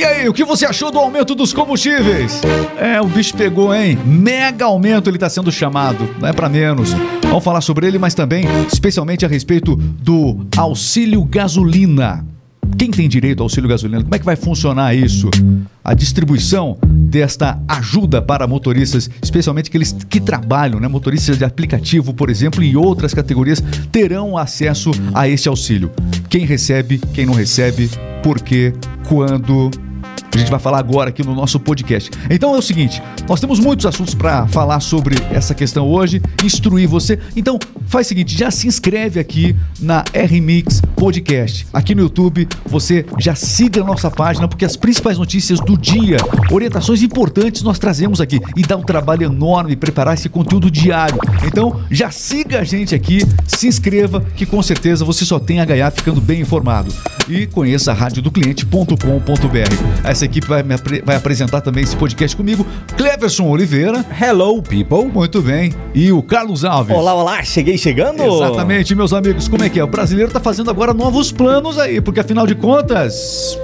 E aí, o que você achou do aumento dos combustíveis? É, o bicho pegou, hein? Mega aumento ele está sendo chamado, não é para menos. Vamos falar sobre ele, mas também, especialmente a respeito do auxílio gasolina. Quem tem direito ao auxílio gasolina? Como é que vai funcionar isso? A distribuição desta ajuda para motoristas, especialmente aqueles que trabalham, né? Motoristas de aplicativo, por exemplo, e outras categorias terão acesso a este auxílio. Quem recebe, quem não recebe, por quê, quando a gente vai falar agora aqui no nosso podcast. Então é o seguinte, nós temos muitos assuntos para falar sobre essa questão hoje, instruir você. Então faz o seguinte, já se inscreve aqui na RMix Podcast. Aqui no YouTube, você já siga a nossa página porque as principais notícias do dia, orientações importantes nós trazemos aqui e dá um trabalho enorme preparar esse conteúdo diário. Então já siga a gente aqui, se inscreva que com certeza você só tem a ganhar ficando bem informado. E conheça radiodocliente.com.br. Essa equipe vai, me apre vai apresentar também esse podcast comigo. Cleverson Oliveira. Hello, people. Muito bem. E o Carlos Alves. Olá, olá. Cheguei chegando. Exatamente, meus amigos. Como é que é? O brasileiro está fazendo agora novos planos aí, porque afinal de contas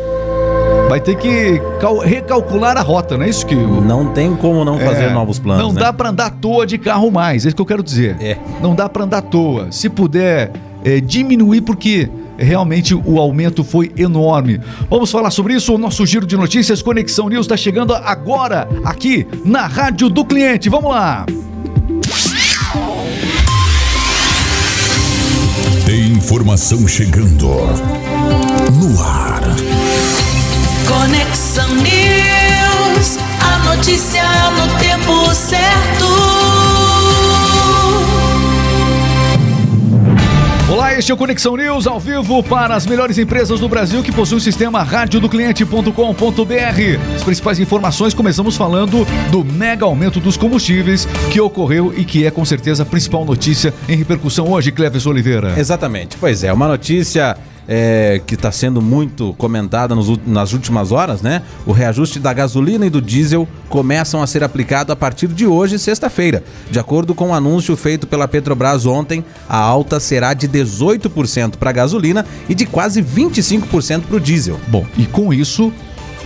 vai ter que recalcular a rota, não é isso que não tem como não fazer é, novos planos. Não né? dá para andar à toa de carro mais, é isso que eu quero dizer. É. Não dá para andar à toa. Se puder é, diminuir porque realmente o aumento foi enorme. Vamos falar sobre isso. O nosso giro de notícias Conexão News está chegando agora aqui na Rádio do Cliente. Vamos lá. Tem informação chegando no ar. Conexão News, a notícia no tempo certo. Olá, este é o Conexão News ao vivo para as melhores empresas do Brasil que possuem o sistema radiodocliente.com.br. As principais informações começamos falando do mega aumento dos combustíveis que ocorreu e que é com certeza a principal notícia em repercussão hoje, Cleves Oliveira. Exatamente. Pois é, uma notícia é, que está sendo muito comentada nos, nas últimas horas, né? O reajuste da gasolina e do diesel começam a ser aplicado a partir de hoje, sexta-feira. De acordo com o um anúncio feito pela Petrobras ontem, a alta será de 18% para a gasolina e de quase 25% para o diesel. Bom, e com isso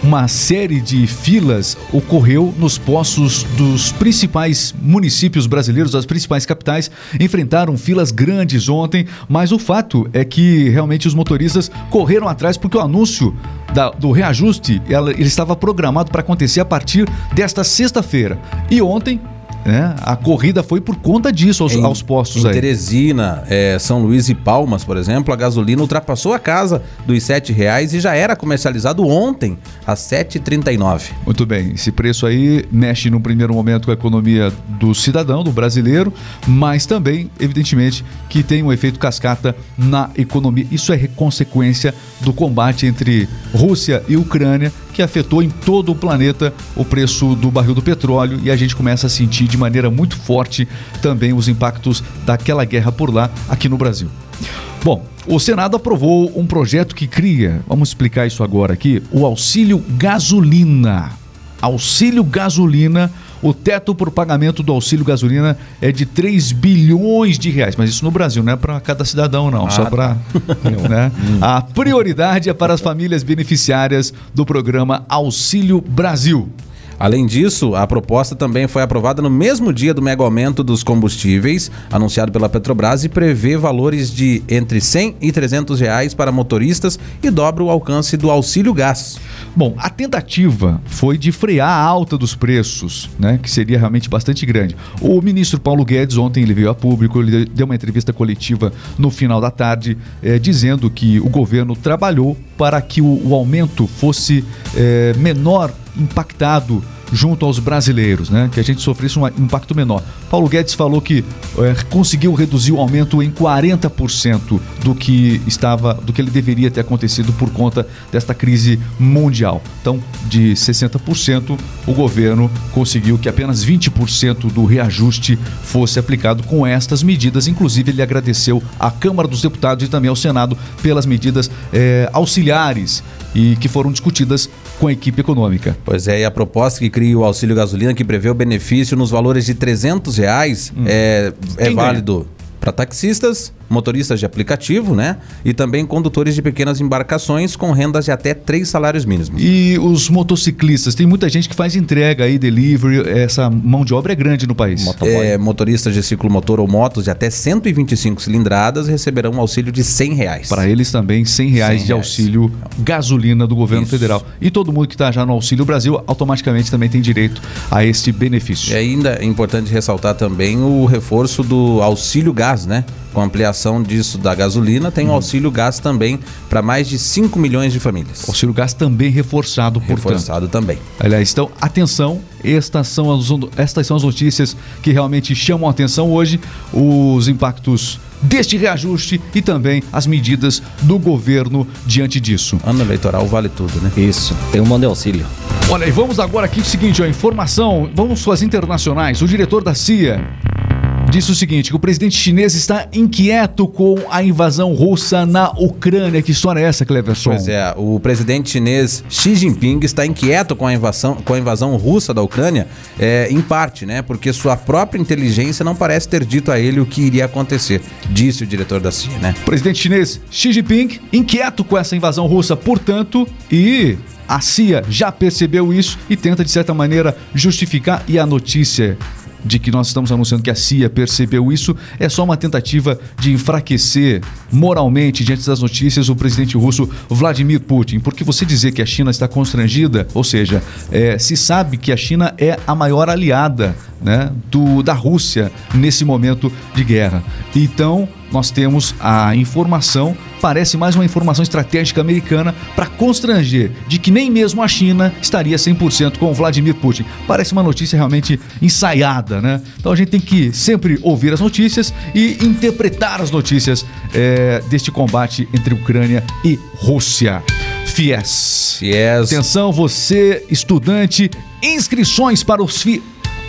uma série de filas ocorreu nos postos dos principais municípios brasileiros, das principais capitais, enfrentaram filas grandes ontem, mas o fato é que realmente os motoristas correram atrás porque o anúncio da, do reajuste ela, ele estava programado para acontecer a partir desta sexta-feira. E ontem né? A corrida foi por conta disso aos, em, aos postos em aí. Teresina, é, São Luís e Palmas, por exemplo, a gasolina ultrapassou a casa dos R$ reais e já era comercializado ontem a 7,39. Muito bem, esse preço aí mexe no primeiro momento com a economia do cidadão, do brasileiro, mas também, evidentemente, que tem um efeito cascata na economia. Isso é consequência do combate entre Rússia e Ucrânia que afetou em todo o planeta o preço do barril do petróleo e a gente começa a sentir de maneira muito forte também os impactos daquela guerra por lá aqui no Brasil. Bom, o Senado aprovou um projeto que cria, vamos explicar isso agora aqui, o auxílio gasolina. Auxílio gasolina o teto por pagamento do auxílio gasolina é de 3 bilhões de reais, mas isso no Brasil, não é para cada cidadão, não, ah, só para. Tá. né? A prioridade é para as famílias beneficiárias do programa Auxílio Brasil. Além disso, a proposta também foi aprovada no mesmo dia do mega aumento dos combustíveis, anunciado pela Petrobras, e prevê valores de entre 100 e 300 reais para motoristas e dobra o alcance do auxílio gás. Bom, a tentativa foi de frear a alta dos preços, né, que seria realmente bastante grande. O ministro Paulo Guedes ontem ele veio a público, ele deu uma entrevista coletiva no final da tarde, eh, dizendo que o governo trabalhou para que o, o aumento fosse eh, menor impactado junto aos brasileiros, né? Que a gente sofresse um impacto menor. Paulo Guedes falou que é, conseguiu reduzir o aumento em 40% do que estava, do que ele deveria ter acontecido por conta desta crise mundial. Então, de 60%, o governo conseguiu que apenas 20% do reajuste fosse aplicado com estas medidas. Inclusive, ele agradeceu à Câmara dos Deputados e também ao Senado pelas medidas é, auxiliares e que foram discutidas com a equipe econômica. Pois é, e a proposta que cria o auxílio gasolina, que prevê o benefício nos valores de 300 reais, hum. é, é válido para taxistas, motoristas de aplicativo, né? E também condutores de pequenas embarcações com rendas de até três salários mínimos. E os motociclistas, tem muita gente que faz entrega aí, delivery, essa mão de obra é grande no país. É, motoristas de ciclomotor ou motos de até 125 cilindradas receberão um auxílio de 100 reais. Para eles também, 100 reais 100 de reais. auxílio gasolina do governo Isso. federal. E todo mundo que está já no Auxílio Brasil automaticamente também tem direito a este benefício. E ainda é importante ressaltar também o reforço do auxílio gás, né? Com a ampliação disso da gasolina, tem o auxílio gás também para mais de 5 milhões de famílias. Auxílio gás também reforçado, portanto. Reforçado também. Aliás, então, atenção, estas são, as, estas são as notícias que realmente chamam a atenção hoje, os impactos deste reajuste e também as medidas do governo diante disso. Ano eleitoral vale tudo, né? Isso, tem um monte de auxílio. Olha, e vamos agora aqui o seguinte, ó, informação, vamos com as internacionais. O diretor da CIA disse o seguinte, que o presidente chinês está inquieto com a invasão russa na Ucrânia. Que história é essa, Cleverson? Pois é, o presidente chinês Xi Jinping está inquieto com a invasão, com a invasão russa da Ucrânia, é, em parte, né? Porque sua própria inteligência não parece ter dito a ele o que iria acontecer, disse o diretor da CIA, né? O presidente chinês Xi Jinping inquieto com essa invasão russa, portanto, e a CIA já percebeu isso e tenta, de certa maneira, justificar. E a notícia de que nós estamos anunciando que a CIA percebeu isso é só uma tentativa de enfraquecer moralmente diante das notícias o presidente russo Vladimir Putin. Porque você dizer que a China está constrangida, ou seja, é, se sabe que a China é a maior aliada né, do, da Rússia nesse momento de guerra. Então, nós temos a informação, parece mais uma informação estratégica americana para constranger de que nem mesmo a China estaria 100% com Vladimir Putin. Parece uma notícia realmente ensaiada, né? Então a gente tem que sempre ouvir as notícias e interpretar as notícias é, deste combate entre Ucrânia e Rússia. FIES. FIES. Atenção, você, estudante, inscrições para os FIES.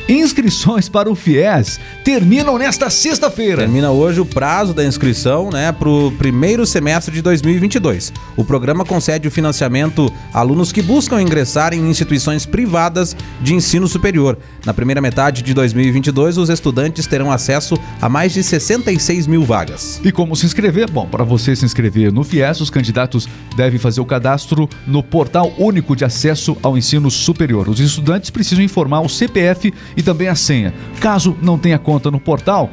Inscrições para o FIES terminam nesta sexta-feira. Termina hoje o prazo da inscrição né, para o primeiro semestre de 2022. O programa concede o financiamento a alunos que buscam ingressar em instituições privadas de ensino superior. Na primeira metade de 2022, os estudantes terão acesso a mais de 66 mil vagas. E como se inscrever? Bom, para você se inscrever no FIES, os candidatos devem fazer o cadastro no Portal Único de Acesso ao Ensino Superior. Os estudantes precisam informar o CPF e também a senha. Caso não tenha conta no portal,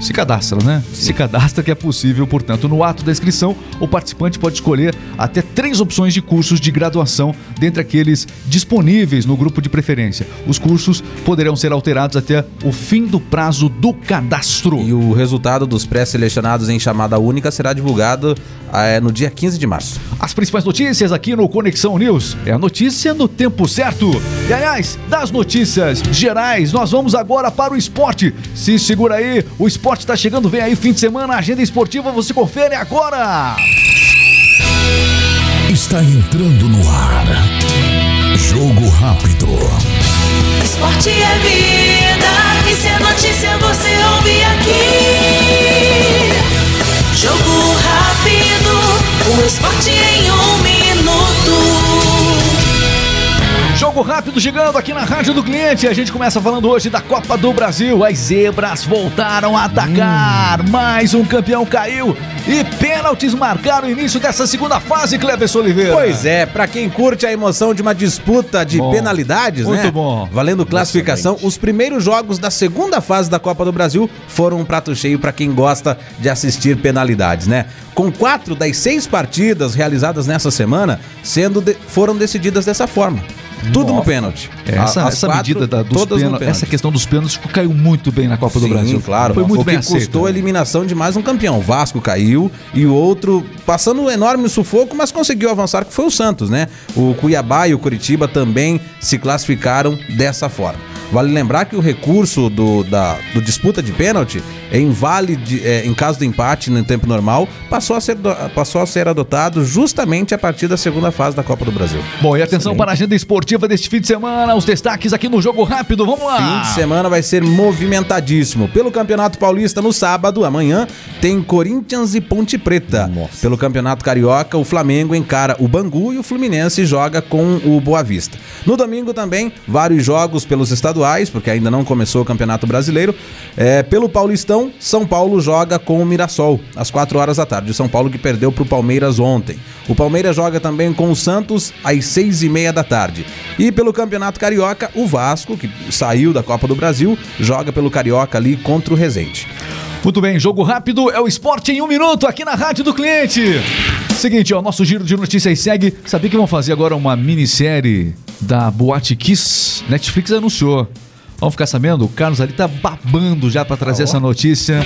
se cadastra, né? Se cadastra que é possível, portanto, no ato da inscrição, o participante pode escolher até três opções de cursos de graduação dentre aqueles disponíveis no grupo de preferência. Os cursos poderão ser alterados até o fim do prazo do cadastro. E o resultado dos pré-selecionados em chamada única será divulgado eh, no dia 15 de março. As principais notícias aqui no Conexão News é a notícia no tempo certo. E aliás, das notícias gerais, nós vamos agora para o esporte. Se segura aí, o esporte está chegando, vem aí fim de semana, a agenda esportiva você confere agora. Está entrando no ar. Jogo rápido. Esporte é vida, rápido chegando aqui na Rádio do Cliente. A gente começa falando hoje da Copa do Brasil. As zebras voltaram a atacar. Mais um campeão caiu. E pênaltis marcaram o início dessa segunda fase, Cleverson Oliveira. Pois é, pra quem curte a emoção de uma disputa de Bom, penalidades, muito né? bom. Valendo classificação, os primeiros jogos da segunda fase da Copa do Brasil foram um prato cheio pra quem gosta de assistir penalidades, né? Com quatro das seis partidas realizadas nessa semana sendo de- foram decididas dessa forma. Tudo no pênalti. Essa, A- medida da, dos pênaltis, pênalti. essa questão dos pênaltis caiu muito bem na Copa do Sim, Brasil. claro. Foi muito o bem que aceito. custou a eliminação de mais um campeão. O Vasco caiu e o outro passando um enorme sufoco, mas conseguiu avançar, que foi o Santos, né? O Cuiabá e o Curitiba também se classificaram dessa forma. Vale lembrar que o recurso do, da, do disputa de pênalti em vale de- é, em caso de empate no tempo normal passou a, ser, do- passou a ser adotado justamente a partir da segunda fase da Copa do Brasil. Bom, e atenção para a agenda esportiva deste fim de semana, os destaques aqui no Jogo Rápido, vamos lá! Fim de semana vai ser movimentadíssimo. Pelo Campeonato Paulista, no sábado, amanhã, tem Corinthians e Ponte Preta. Pelo Campeonato Carioca, o Flamengo encara o Bangu e o Fluminense joga com o Boa Vista. No domingo também, vários jogos pelos estaduais estaduais, porque ainda não começou o Campeonato Brasileiro. É, pelo Paulistão, São Paulo joga com o Mirassol, às 4 horas da tarde. São Paulo que perdeu para o Palmeiras ontem. O Palmeiras joga também com o Santos às 6 e meia da tarde. E pelo Campeonato Carioca, o Vasco, que saiu da Copa do Brasil, joga pelo Carioca ali contra o Resende. Muito bem, jogo rápido é o esporte em um minuto aqui na Rádio do Cliente. Seguinte, ó, nosso giro de notícias segue. Sabia que vão fazer agora uma minissérie da Boate Kiss? Netflix anunciou. Vamos ficar sabendo? O Carlos ali tá babando já para trazer essa notícia.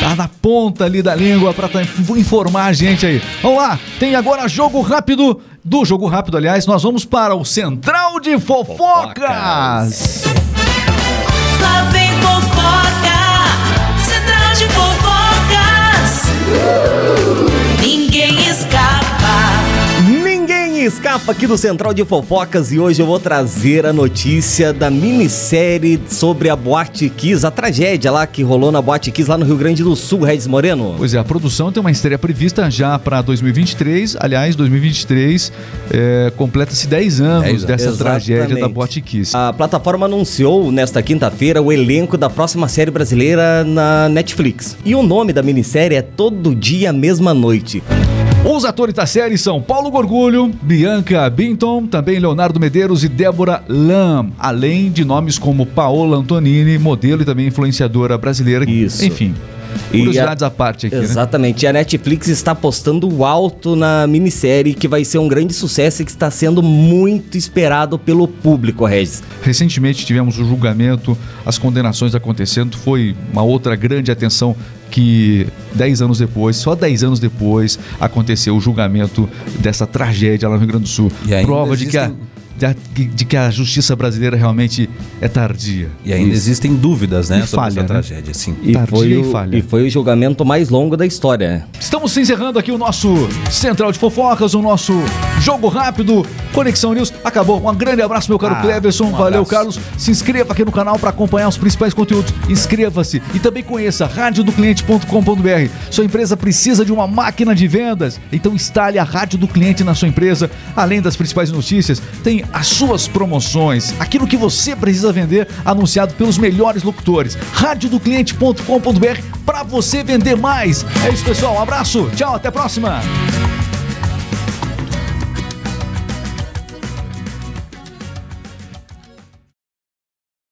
Tá na ponta ali da língua para informar a gente aí. Vamos lá, tem agora jogo rápido. Do jogo rápido, aliás, nós vamos para o Central de Fofocas. Lá Aqui do Central de Fofocas e hoje eu vou trazer a notícia da minissérie sobre a Boate Kiss, a tragédia lá que rolou na Boate Kiss lá no Rio Grande do Sul, Regis Moreno. Pois é, a produção tem uma estreia prevista já para 2023. Aliás, 2023 é, completa-se 10 anos 10 anos. dessa tragédia da Exatamente. Boate Kiss. A plataforma anunciou nesta quinta-feira o elenco da próxima série brasileira na Netflix. E o nome da minissérie é Todo Dia, Mesma Noite. Os atores da série são Paulo Gorgulho, Bianca Binton, também Leonardo Medeiros e Débora Lam, além de nomes como Paola Antonini, modelo e também influenciadora brasileira. Isso. Enfim, E curiosidades a- à parte aqui, né? Exatamente. E a Netflix está apostando alto na minissérie que vai ser um grande sucesso e que está sendo muito esperado pelo público, Regis. Recentemente tivemos o julgamento, as condenações acontecendo, foi uma outra grande atenção que 10 anos depois, só 10 anos depois, aconteceu o julgamento dessa tragédia lá no Rio Grande do Sul. E ainda Prova de que, a, de, a- de que a justiça brasileira realmente é tardia. E ainda existem dúvidas, né, E sobre falha, essa né? tragédia, sim. E Tardia foi, e o, falha. e foi o julgamento mais longo da história. Estamos encerrando aqui o nosso Central de Fofocas, o nosso Jogo Rápido, Conexão News. Acabou. Um grande abraço, meu caro Ah, Cleverson. um Valeu, abraço. Carlos. Se inscreva aqui no canal para acompanhar os principais conteúdos. Inscreva-se e também conheça radiodocliente.com.br. Sua empresa precisa de uma máquina de vendas? Então instale a Rádio do Cliente na sua empresa. Além das principais notícias, tem as suas promoções, aquilo que você precisa vender, anunciado pelos melhores locutores. radiodocliente.com.br para você vender mais. É isso, pessoal. Um abraço. Tchau, até a próxima.